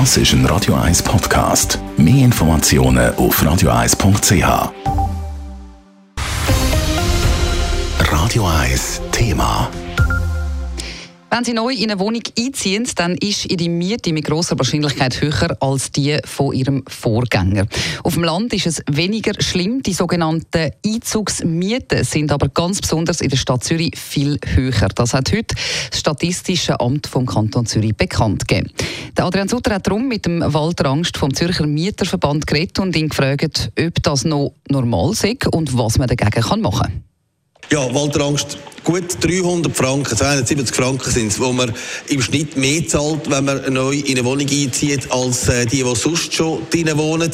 Das ist ein Radio 1 Podcast. Mehr Informationen auf radio1.ch. Radio 1 Thema. Wenn Sie neu in eine Wohnung einziehen, dann ist Ihre Miete mit großer Wahrscheinlichkeit höher als die von Ihrem Vorgänger. Auf dem Land ist es weniger schlimm. Die sogenannten Einzugsmieten sind aber ganz besonders in der Stadt Zürich viel höher. Das hat heute das Statistische Amt vom Kanton Zürich bekannt gegeben. Der Adrian Sutter hat darum mit dem Walter Angst vom Zürcher Mieterverband geredet und ihn gefragt, ob das noch normal ist und was man dagegen machen kann. Ja, Walter Angst, gut 300 Franken, 270 Franken sind es, wo man im Schnitt mehr zahlt, wenn man neu in eine Wohnung einzieht, als äh, die, die sonst schon drinnen wohnen.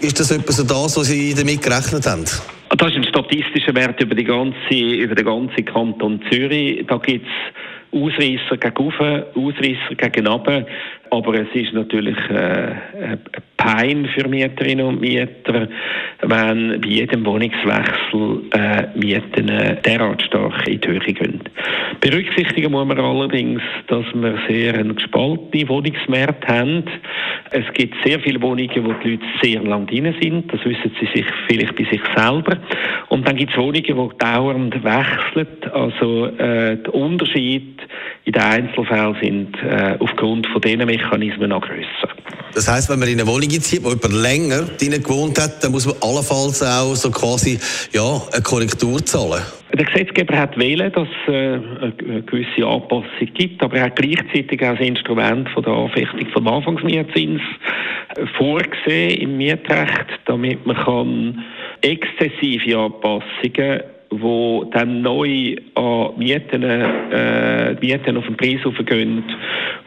Ist das etwas so das, was Sie damit gerechnet haben? Das ist ein statistischer Wert über, die ganze, über den ganzen Kanton Zürich. Da gibt es Ausreißer gegen oben, Ausreißer gegen runter. Aber es ist natürlich äh, ein Pein für Mieterinnen und Mieter, wenn bei jedem Wohnungswechsel äh, Mieten derart stark in die Höhe gehen. Berücksichtigen muss man allerdings, dass wir sehr einen gespaltenen Wohnungsmarkt haben. Es gibt sehr viele Wohnungen, wo die Leute sehr lang drin sind. Das wissen sie sich vielleicht bei sich selber. Und dann gibt es Wohnungen, die dauernd wechseln. Also äh, der Unterschied in den Einzelfällen sind äh, aufgrund von diesen Mechanismen noch grösser. Das heisst, wenn man in eine Wohnung zieht, wo jemand länger drin gewohnt hat, dann muss man allenfalls auch so quasi ja, eine Korrektur zahlen. Der Gesetzgeber hat wählen, dass es äh, eine gewisse Anpassung gibt, aber er hat gleichzeitig auch das Instrument von der Anfechtung von Anfangsmietzins äh, vorgesehen im Mietrecht, damit man kann exzessive Anpassungen wo dann neu an Mieten, äh, Mieten auf den Preis aufgehen,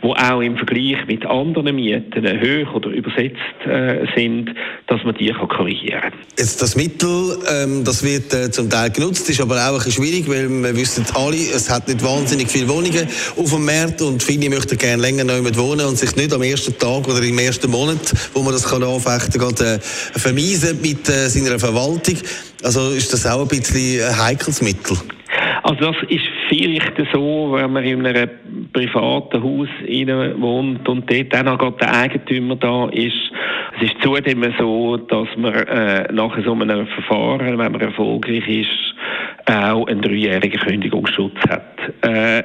wo auch im Vergleich mit anderen Mieten höher oder übersetzt äh, sind, dass man die kann korrigieren kann. Das Mittel, ähm, das wird äh, zum Teil genutzt, ist aber auch ein bisschen schwierig, weil wir wissen alle, es hat nicht wahnsinnig viele Wohnungen auf dem Markt und viele möchten gerne länger neu mit wohnen und sich nicht am ersten Tag oder im ersten Monat, wo man das kann anfechten kann, äh, vermiesen mit äh, seiner Verwaltung. Also ist das auch ein bisschen heikles Mittel? Also das ist vielleicht so, wenn man in einem privaten Haus wohnt und dort dann auch gerade der Eigentümer da ist. Es ist zudem so, dass man äh, nach so einem Verfahren, wenn man erfolgreich ist, auch einen dreijährigen Kündigungsschutz hat. Äh,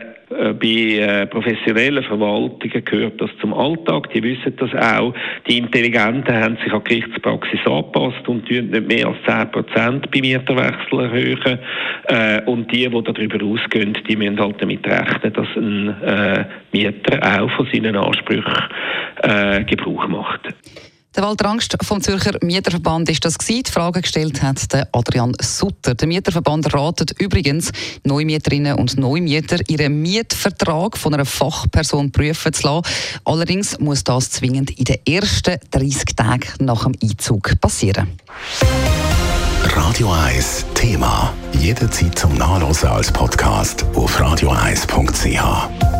bei äh, professionellen Verwaltungen gehört das zum Alltag. Die wissen das auch. Die Intelligenten haben sich an die Gerichtspraxis angepasst und tun nicht mehr als 10 Prozent bei Mieterwechsel erhöhen. Äh, und die, die darüber ausgehen, die müssen halt damit rechnen, dass ein äh, Mieter auch von seinen Ansprüchen äh, Gebrauch macht. Der Walter Angst vom Zürcher Mieterverband ist das gewesen. Die Frage gestellt hat der Adrian Sutter. Der Mieterverband ratet übrigens Neumieterinnen und Neumieter, ihren Mietvertrag von einer Fachperson prüfen zu lassen. Allerdings muss das zwingend in den ersten 30 Tagen nach dem Einzug passieren. Radio 1 Thema. Jederzeit zum Nachlesen als Podcast auf radio1.ch.